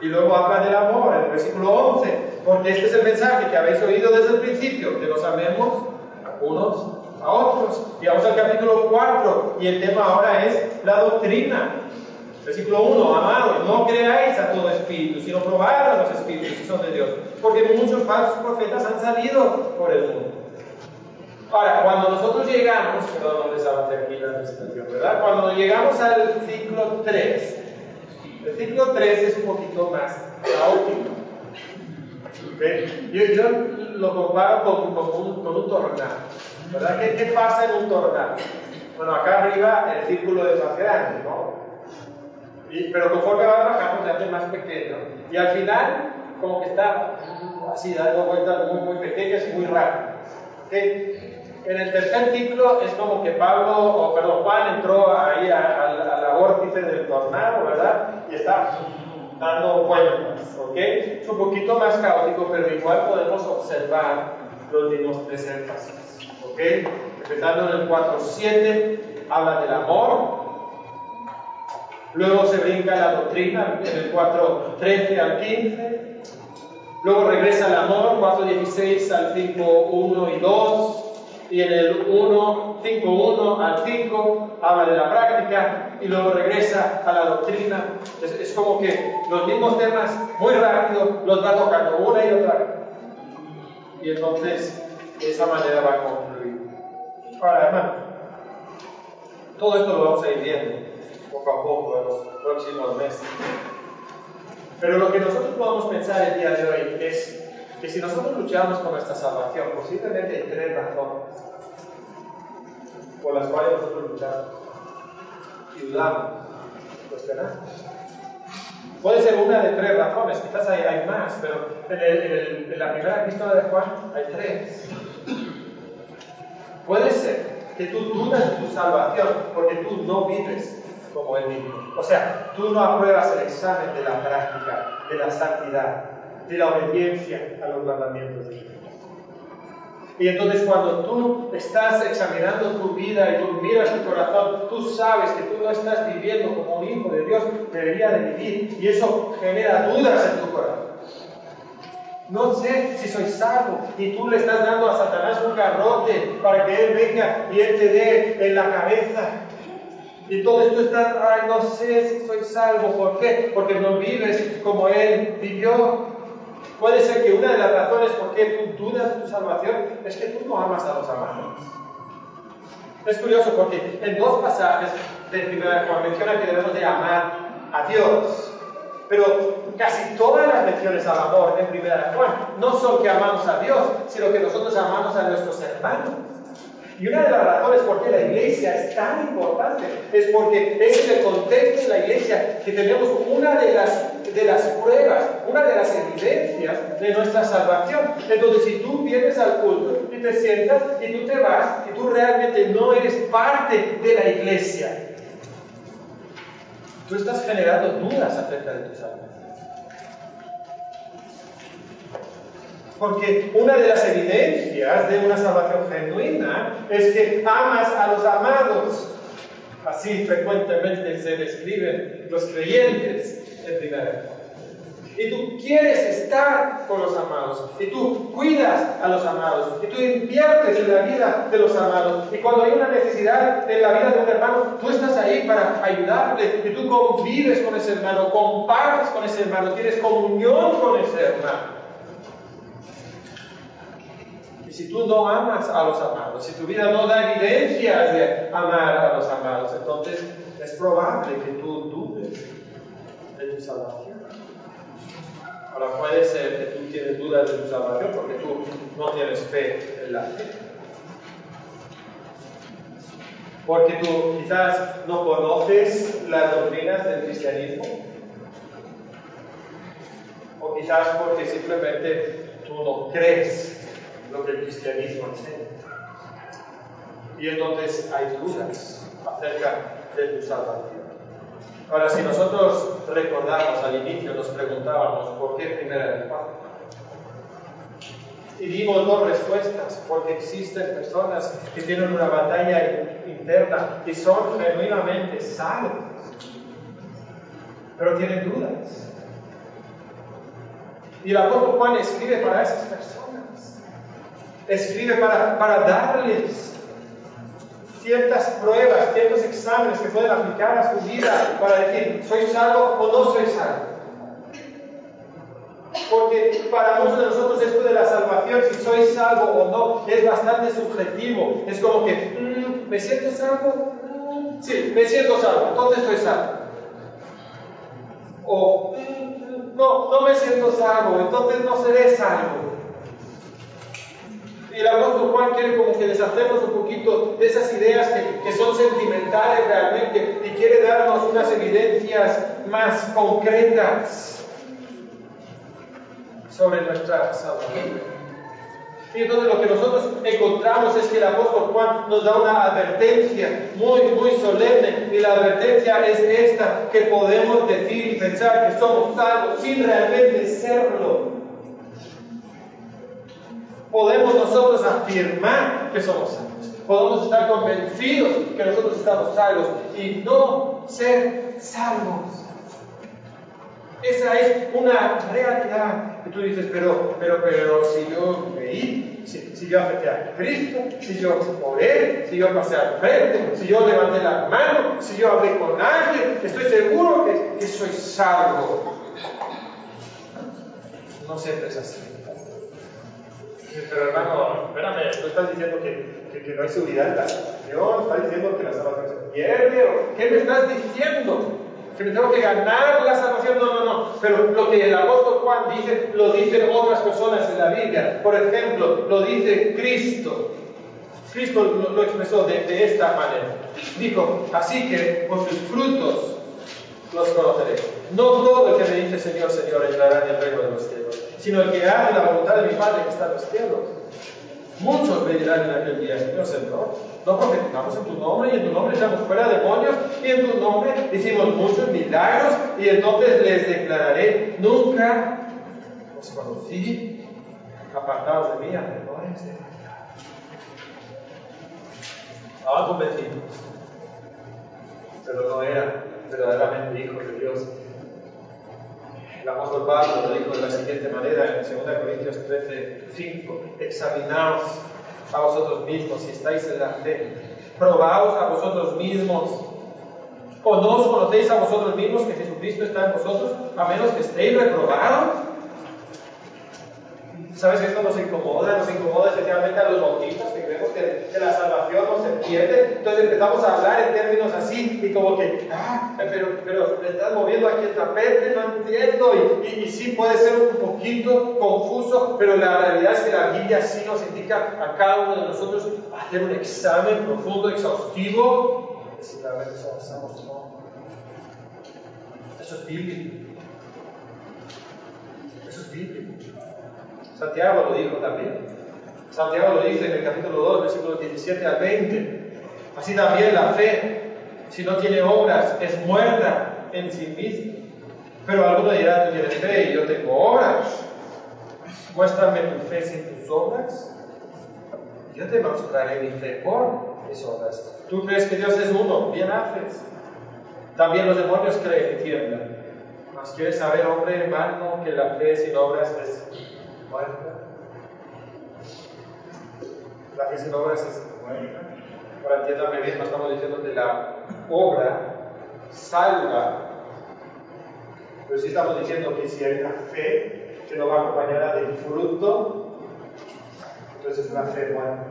Y luego habla del amor en el versículo 11, porque este es el mensaje que habéis oído desde el principio, que nos amemos unos a otros. Y vamos al capítulo 4, y el tema ahora es la doctrina. Versículo 1, amados, no creáis a todo espíritu, sino probad a los espíritus si son de Dios, porque muchos falsos profetas han salido por el mundo. Ahora, cuando nosotros llegamos, perdón, no les aquí la presentación, ¿verdad? Cuando llegamos al ciclo 3, el ciclo 3 es un poquito más caótico. ¿Okay? Yo, lo comparo con, un, tornado, ¿verdad? ¿Qué, ¿Qué pasa en un tornado? Bueno, acá arriba el círculo es más grande, ¿no? pero conforme va bajando se hace más pequeño. Y al final, como que está así, dando vueltas muy, muy pequeñas y muy rápidas. En el tercer ciclo es como que Pablo, o perdón, Juan entró ahí a, a, la vórtice del tornado, ¿verdad? Y está dando vueltas, ¿ok? Es un poquito más caótico, pero igual podemos observar los mismos tres énfasis, ¿ok? Empezando en el 4.7, habla del amor, Luego se brinca la doctrina en el 4.13 al 15. Luego regresa al amor, 4.16 al 5.1 y 2. Y en el 1.5.1 al 5 habla de la práctica y luego regresa a la doctrina. Es, como que los mismos temas muy rápido los va tocando una y otra. Y entonces de esa manera va a concluir. Ahora, hermano, todo esto lo vamos a ir viendo poco a poco en los próximos meses. Pero lo que nosotros podemos pensar el día de hoy es que si nosotros luchamos con nuestra salvación, posiblemente hay tres razones por las cuales nosotros luchamos y dudamos, cuestionamos. Puede ser una de tres razones, quizás hay, hay más, pero en, el, en, el, en la primera epístola de Juan hay tres. Puede ser que tú dudas de tu salvación porque tú no vives como él dijo. O sea, tú no apruebas el examen de la práctica, de la santidad, de la obediencia a los mandamientos de Dios. Y entonces cuando tú estás examinando tu vida y tú miras tu corazón, tú sabes que tú no estás viviendo como un hijo de Dios debería de vivir. Y eso genera dudas en tu corazón. No sé si soy salvo y tú le estás dando a Satanás un garrote para que él venga y él te dé en la cabeza y entonces tú estás, ay, no sé si soy salvo. ¿Por qué? Porque no vives como Él vivió. Puede ser que una de las razones por qué tú dudas de tu salvación es que tú no amas a los amados. Es curioso porque en dos pasajes de primera Juan menciona que debemos de amar a Dios. Pero casi todas las menciones al amor en primera no son que amamos a Dios, sino que nosotros amamos a nuestros hermanos. Y una de las razones por qué la iglesia es tan importante es porque es el contexto de la iglesia que tenemos una de las, de las pruebas, una de las evidencias de nuestra salvación. Entonces, si tú vienes al culto y te sientas y tú te vas y tú realmente no eres parte de la iglesia, tú estás generando dudas acerca de tu salvación. Porque una de las evidencias de una salvación genuina es que amas a los amados. Así frecuentemente se describen los creyentes en primera y tú quieres estar con los amados, y tú cuidas a los amados, y tú inviertes en la vida de los amados, y cuando hay una necesidad en la vida de un hermano, tú estás ahí para ayudarle, y tú convives con ese hermano, compartes con ese hermano, tienes comunión con ese hermano. Y si tú no amas a los amados, si tu vida no da evidencias de amar a los amados, entonces es probable que tú dudes de tu salvación. Ahora puede ser que tú tienes dudas de tu salvación porque tú no tienes fe en la fe. Porque tú quizás no conoces las doctrinas del cristianismo. O quizás porque simplemente tú no crees lo que el cristianismo enseña. Y entonces hay dudas acerca de tu salvación. Ahora, si nosotros recordamos al inicio, nos preguntábamos por qué primera de Juan. Y dimos dos respuestas, porque existen personas que tienen una batalla interna y son genuinamente salvos, pero tienen dudas. Y el apóstol Juan escribe para esas personas, escribe para, para darles ciertas pruebas, ciertos exámenes que pueden aplicar a su vida para decir, ¿soy salvo o no soy salvo? Porque para muchos de nosotros esto de la salvación, si soy salvo o no, es bastante subjetivo. Es como que, mm, ¿me siento salvo? Mm, sí, me siento salvo, entonces soy salvo. O, mm, no, no me siento salvo, entonces no seré salvo. Y el apóstol Juan quiere como que deshacernos un poquito de esas ideas que, que, son sentimentales realmente y quiere darnos unas evidencias más concretas sobre nuestra salvación. Y entonces lo que nosotros encontramos es que el apóstol Juan nos da una advertencia muy, muy solemne. Y la advertencia es esta, que podemos decir y pensar que somos salvos sin realmente serlo podemos nosotros afirmar que somos salvos. Podemos estar convencidos que nosotros estamos salvos y no ser salvos. Esa es una realidad que tú dices, pero, pero, pero si yo creí, si, si, yo acepté a Cristo, si yo oré, si yo pasé al frente, si yo levanté la mano, si yo hablé con alguien, estoy seguro que, que soy salvo. No siempre es así. Pero hermano, espérame, tú estás diciendo que, que, no hay seguridad en la salvación, estás diciendo que la salvación se pierde, ¿qué me estás diciendo? ¿Que me tengo que ganar la salvación? No, no, no. Pero lo que el apóstol Juan dice, lo dicen otras personas en la Biblia. Por ejemplo, lo dice Cristo. Cristo lo, expresó de, de esta manera. Dijo, así que por sus frutos los conoceréis. No todo el que me dice Señor, Señor entrará en el reino de los cielos, sino el que hace la voluntad de mi Padre que está en los cielos. Muchos me dirán en aquel día, Señor, Señor, no profetizamos en tu nombre y en tu nombre echamos fuera demonios y en tu nombre hicimos muchos milagros y entonces les declararé, nunca os conocí, apartados de mí, hacedores de maldad. Estaban convencidos, pero no eran verdaderamente hijos de Dios. El apóstol Pablo lo dijo de la siguiente manera en 2 Corintios 13, 5. Examinaos a vosotros mismos si estáis en la fe. Probaos a vosotros mismos. ¿O no os conocéis a vosotros mismos que Jesucristo está en vosotros, a menos que estéis reprobados? ¿Sabes que esto nos incomoda? Nos incomoda especialmente a los bautistas que creemos que, la salvación no se pierde. Entonces empezamos a hablar en términos así y como que, ah, pero, pero me estás moviendo aquí el tapete, no entiendo. Y, y, sí puede ser un poquito confuso, pero la realidad es que la Biblia sí nos indica a cada uno de nosotros hacer un examen profundo, exhaustivo, si realmente somos no. Eso es bíblico. Eso es bíblico. Santiago lo dijo también. Santiago lo dice en el capítulo 2, versículos 17 al 20. Así también la fe, si no tiene obras, es muerta en sí misma. Pero alguno dirá, tú tienes fe y yo tengo obras. muéstrame tu fe sin tus obras, yo te mostraré mi fe por mis obras. Tú crees que Dios es uno, bien haces. También los demonios creen y tiemblan. Mas quieres saber, hombre hermano, que la fe sin obras es muerta. La fe sin obras es muerta. Ahora entiéndame bien, no estamos diciendo que la obra salva, pero sí estamos diciendo que si hay una fe que no va acompañada del fruto, entonces es una fe muerta.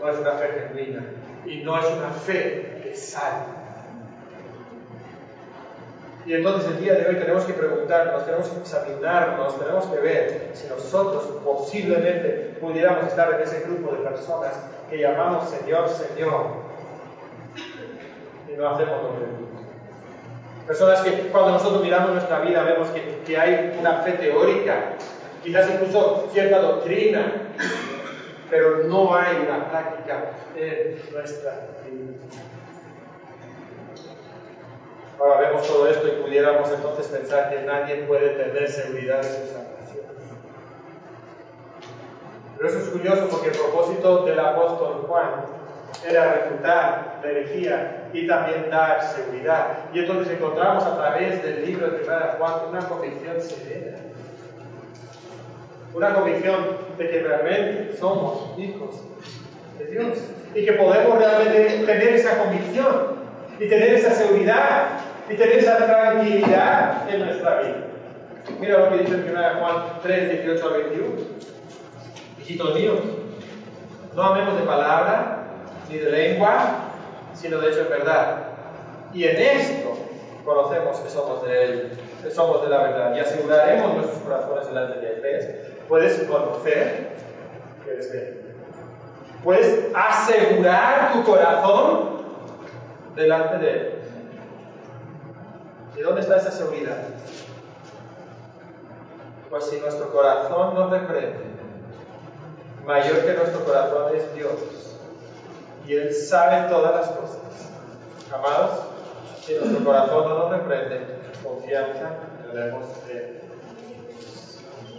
No es una fe genuina. Y no es una fe que salva. Y entonces el día de hoy tenemos que preguntarnos, tenemos que examinarnos, tenemos que ver si nosotros posiblemente pudiéramos estar en ese grupo de personas que llamamos Señor, Señor, y no hacemos lo que. Personas que cuando nosotros miramos nuestra vida vemos que, que hay una fe teórica, quizás incluso cierta doctrina, pero no hay una práctica en nuestra vida. Ahora vemos todo esto y pudiéramos entonces pensar que nadie puede tener seguridad de su salvación. Pero eso es curioso porque el propósito del apóstol Juan era refutar la herejía y también dar seguridad. Y entonces encontramos a través del libro de 1 Juan una convicción serena. Una convicción de que realmente somos hijos de Dios. Y que podemos realmente tener esa convicción y tener esa seguridad y tener esa tranquilidad en nuestra vida. Mira lo que dice en 1 Juan 3, 18 al 21. Hijitos míos, no amemos de palabra ni de lengua, sino de hecho en verdad. Y en esto conocemos que somos de Él, que somos de la verdad, y aseguraremos nuestros corazones delante de Él. Puedes conocer que eres de Él. Puedes asegurar tu corazón delante de Él. ¿Y dónde está esa seguridad? Pues si nuestro corazón nos reprende, mayor que nuestro corazón es Dios. Y Él sabe todas las cosas. Amados, si nuestro corazón no nos reprende, confianza debemos de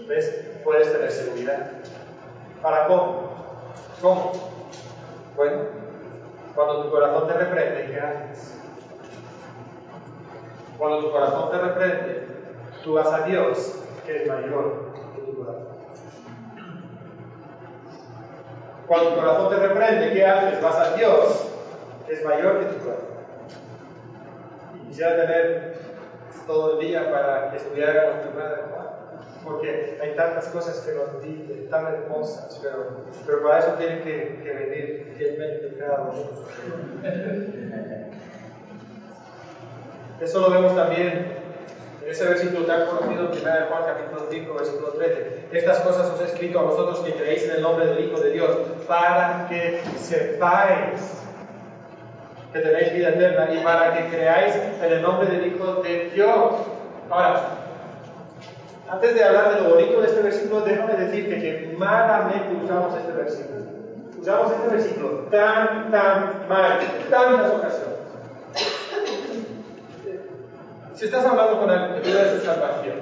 ¿Ves? Puedes tener seguridad. ¿Para cómo? ¿Cómo? Bueno, cuando tu corazón te reprende, ¿qué haces? Cuando tu corazón te reprende, tú vas a Dios, que es mayor que tu corazón. Cuando tu corazón te reprende, ¿qué haces? Vas a Dios, que es mayor que tu corazón. Y quisiera tener todo el día para que estudiáramos primera de Juan, porque hay tantas cosas que nos dicen, tan hermosas, pero, pero para eso tienen que, que venir fielmente cada uno. Eso lo vemos también en ese versículo tan conocido, 1 Juan capítulo 5, versículo 13. Estas cosas os he escrito a vosotros que creéis en el nombre del Hijo de Dios, para que sepáis que tenéis vida eterna y para que creáis en el nombre del Hijo de Dios. Ahora, antes de hablar de lo bonito de este versículo, déjame decirte que malamente usamos este versículo. Usamos este versículo tan, tan mal, tantas ocasiones. Si estás hablando con alguien que duda de su salvación,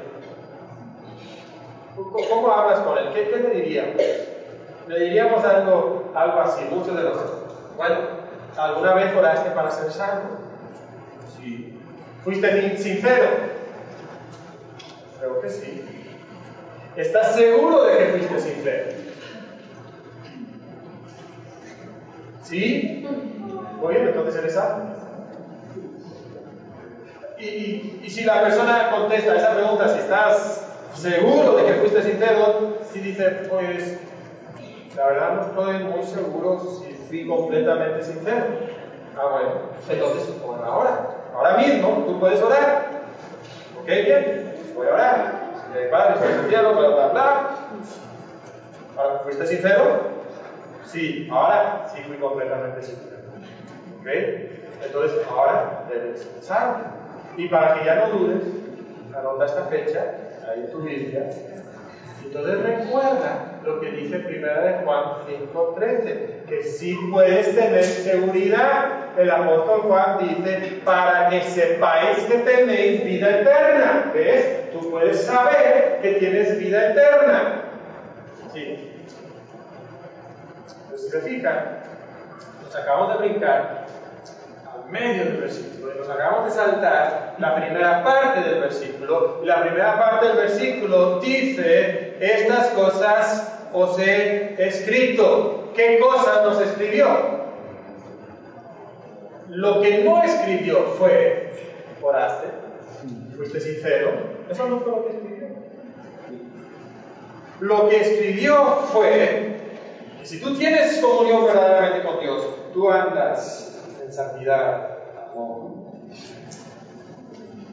¿cómo hablas con él? ¿Qué, qué le diríamos? Le diríamos algo, así, muchos de nosotros. Bueno, ¿alguna vez oraste para ser salvo? Sí. ¿Fuiste sincero? Creo que sí. ¿Estás seguro de que fuiste sincero? ¿Sí? Muy bien, entonces eres salvo. Y, si la persona contesta esa pregunta, si estás seguro de que fuiste sincero, si dice, pues, la verdad no estoy muy seguro si fui completamente sincero. Ah, bueno, entonces, bueno, ahora, ahora mismo, tú puedes orar. ¿Ok? Bien, pues voy a orar. Si Padre, estoy cielo, bla, bla, bla. Ahora, ¿fuiste sincero? Sí, ahora sí fui completamente sincero. ¿Ok? Entonces, ahora debes pensar. Y para que ya no dudes, anota esta fecha, ahí en tu Biblia. Entonces recuerda lo que dice primera de Juan 5.13, que sí puedes tener seguridad. El apóstol Juan dice, para que sepáis que tenéis vida eterna. ¿Ves? Tú puedes saber que tienes vida eterna. Sí. Si se fijan, nos acabamos de brincar medio del versículo y nos acabamos de saltar la primera parte del versículo. La primera parte del versículo dice, estas cosas os he escrito. ¿Qué cosas nos escribió? Lo que no escribió fue, oraste, fuiste sincero, eso no fue lo que escribió. Lo que escribió fue si tú tienes comunión verdaderamente con Dios, tú andas santidad, amor.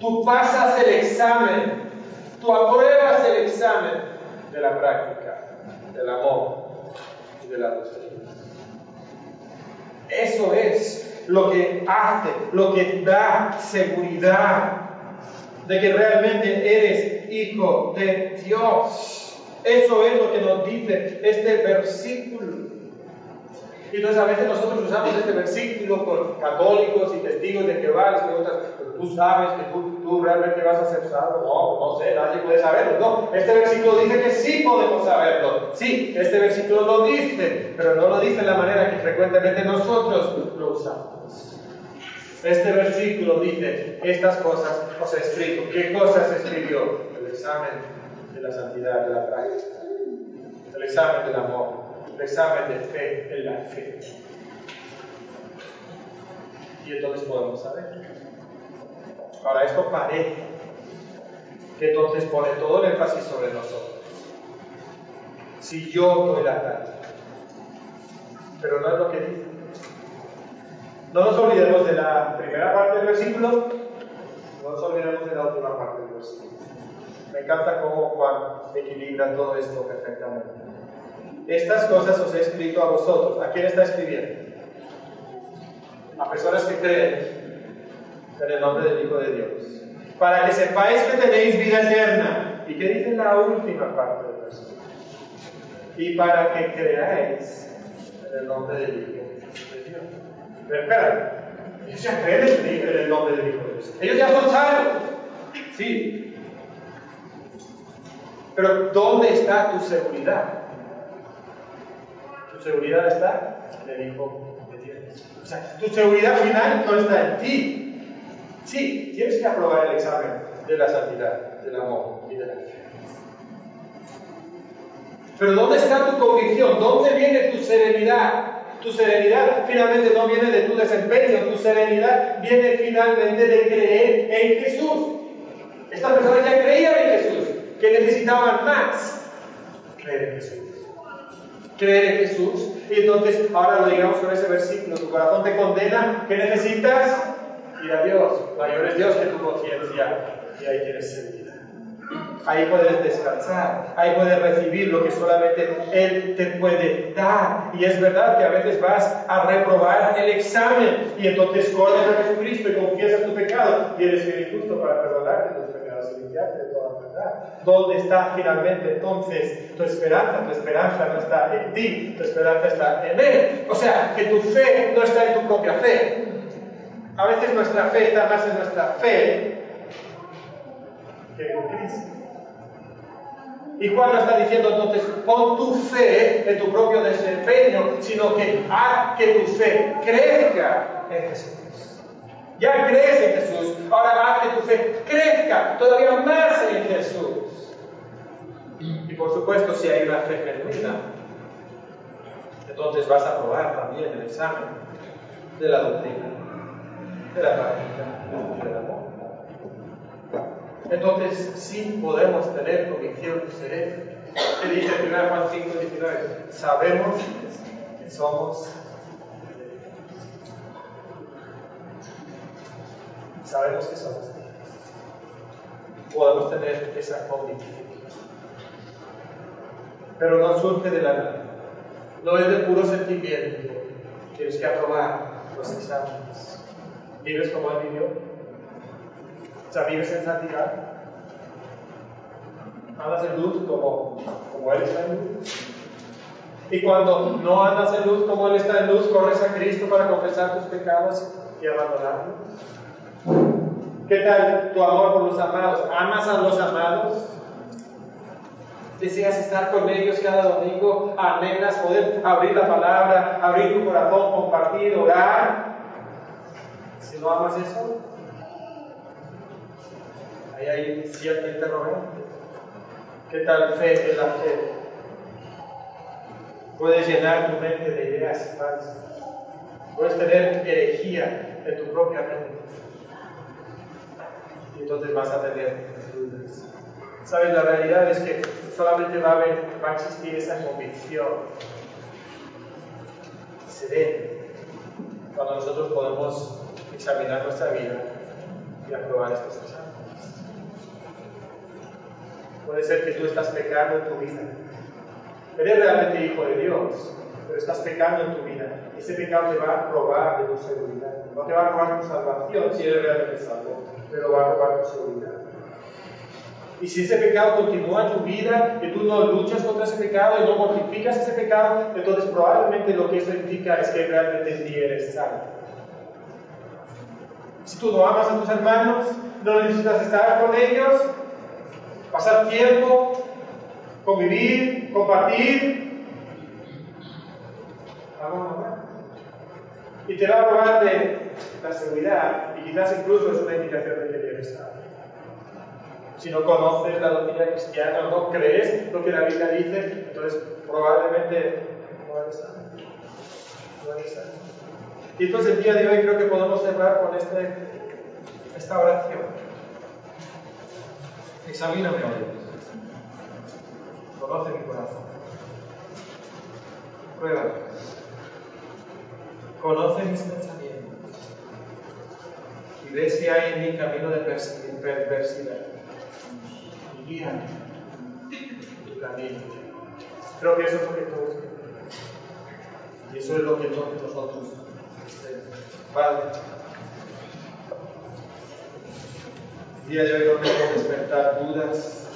Tú pasas el examen, tú apruebas el examen de la práctica, del amor y de la doctrina. Eso es lo que hace, lo que da seguridad de que realmente eres hijo de Dios. Eso es lo que nos dice este versículo. Y entonces a veces nosotros usamos este versículo con católicos y testigos de Jehová, les preguntas, pero tú sabes que tú, realmente vas a ser salvo. No, no sé, nadie puede saberlo. No, este versículo dice que sí podemos saberlo. Sí, este versículo lo dice, pero no lo dice de la manera que frecuentemente nosotros lo usamos. Este versículo dice, estas cosas os he escrito. ¿Qué cosas escribió? El examen de la santidad, de la práctica. El examen del amor examen de fe en la fe. Y entonces podemos saber. Ahora, esto parece que entonces pone todo el énfasis sobre nosotros. Si yo doy la talla. Pero no es lo que dice. No nos olvidemos de la primera parte del versículo, no nos olvidemos de la última parte del versículo. Me encanta cómo Juan equilibra todo esto perfectamente. Estas cosas os he escrito a vosotros. ¿A quién está escribiendo? A personas que creen en el nombre del Hijo de Dios. Para que sepáis que tenéis vida eterna. ¿Y qué dice la última parte del versículo? Y para que creáis en el nombre del Hijo de Dios. Pero espera, ellos ya creen en el nombre del Hijo de Dios. Ellos ya son salvos. Sí. Pero ¿dónde está tu seguridad? Seguridad está de Dios. O sea, tu seguridad final no está en ti. Sí, tienes que aprobar el examen de la santidad, del amor y de la fe. Pero ¿dónde está tu convicción? ¿Dónde viene tu serenidad? Tu serenidad finalmente no viene de tu desempeño, tu serenidad viene finalmente de creer en Jesús. Estas personas ya creían en Jesús, que necesitaban más creer en Jesús creer en Jesús. Y entonces, ahora lo digamos con ese versículo, tu corazón te condena, ¿qué necesitas? Ir a Dios. Mayor es Dios que tu conciencia. Y ahí tienes seguridad. Ahí puedes descansar, ahí puedes recibir lo que solamente Él te puede dar. Y es verdad que a veces vas a reprobar el examen y entonces corres a Jesucristo y confiesas tu pecado y eres fiel justo para perdonarte tus pecados y limpiarte. ¿Dónde está finalmente entonces tu esperanza? Tu esperanza no está en ti, tu esperanza está en Él. O sea, que tu fe no está en tu propia fe. A veces nuestra fe está más en nuestra fe que en Cristo. Y Juan no está diciendo entonces, pon tu fe en tu propio desempeño, sino que haz que tu fe crezca en Jesús. Ya crees en Jesús, ahora haz que tu fe crezca todavía más en Jesús. Y por supuesto, si hay una fe genuina, entonces vas a probar también el examen de la doctrina, de la práctica, del amor. Entonces sí podemos tener convicción serena. ¿Qué dice 1 Juan 5, 19? Sabemos que somos Sabemos que somos Podemos tener esa convicción. Pero no surge de la nada. No es de puro sentimiento. Tienes que aprobar los exámenes. ¿Vives como Él vivió? O sea, vives en santidad. Andas en luz como, como Él está en luz. Y cuando no andas en luz como Él está en luz, corres a Cristo para confesar tus pecados y abandonarlos. ¿Qué tal tu amor por los amados? ¿Amas a los amados? deseas estar con ellos cada domingo, anhelas poder abrir la palabra, abrir tu corazón, compartir, orar. Si no amas eso, ahí hay cierto interrogante. ¿Qué tal fe es la fe? Puedes llenar tu mente de ideas falsas. Puedes tener herejía en tu propia mente. Y entonces vas a tener dudas. ¿Sabes? La realidad es que solamente va a, haber, va a existir esa convicción serena cuando nosotros podemos examinar nuestra vida y aprobar estos exámenes. Puede ser que tú estás pecando en tu vida. Eres realmente hijo de Dios, pero estás pecando en tu vida. Ese pecado te va a robar de tu seguridad. No te va a robar tu salvación si eres realmente salvo, pero va a robar tu seguridad. Y si ese pecado continúa en tu vida, y tú no luchas contra ese pecado y no mortificas ese pecado, entonces probablemente lo que eso implica es que realmente sí eres salvo. Si tú no amas a tus hermanos, no necesitas estar con ellos, pasar tiempo, convivir, compartir, y te va a robar de la seguridad quizás incluso es una indicación de que eres salvo si no conoces la doctrina cristiana no crees lo que la Biblia dice, entonces probablemente no eres salvo. No eres salvo. Y entonces el día de hoy creo que podemos cerrar con este, esta oración. Examíname hoy. Conoce mi corazón. Pruébame. Conoce mis pensamientos. Hay en mi camino de perversidad guía tu camino. Creo que eso es lo que todos queremos. Y eso es lo que todos nosotros. Padre, día de hoy no queremos despertar dudas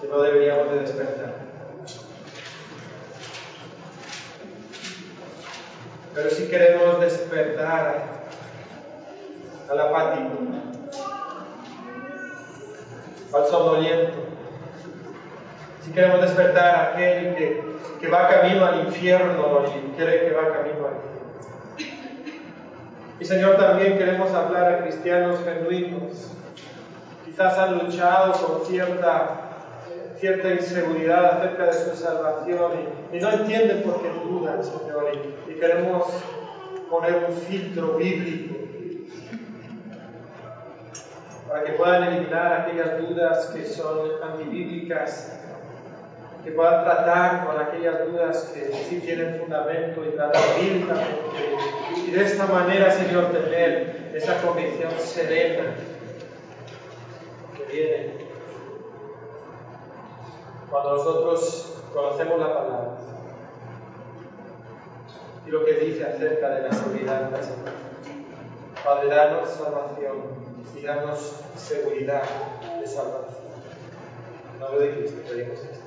que no deberíamos de despertar. Pero si queremos despertar al apático, al somnoliento. Si queremos despertar a aquel que, que va camino al infierno y cree que va camino al infierno. Y Señor, también queremos hablar a cristianos genuinos. Quizás han luchado con cierta, cierta inseguridad acerca de su salvación y, no entienden por qué dudan, Señor. y queremos poner un filtro bíblico para que puedan eliminar aquellas dudas que son antibíblicas, que puedan tratar con aquellas dudas que sí tienen fundamento y tratar bíblicamente. Y de esta manera, Señor, tener esa convicción serena que viene cuando nosotros conocemos la palabra y lo que dice acerca de la seguridad de la Padre, danos salvación y danos seguridad de salvación. En nombre de Cristo pedimos esto.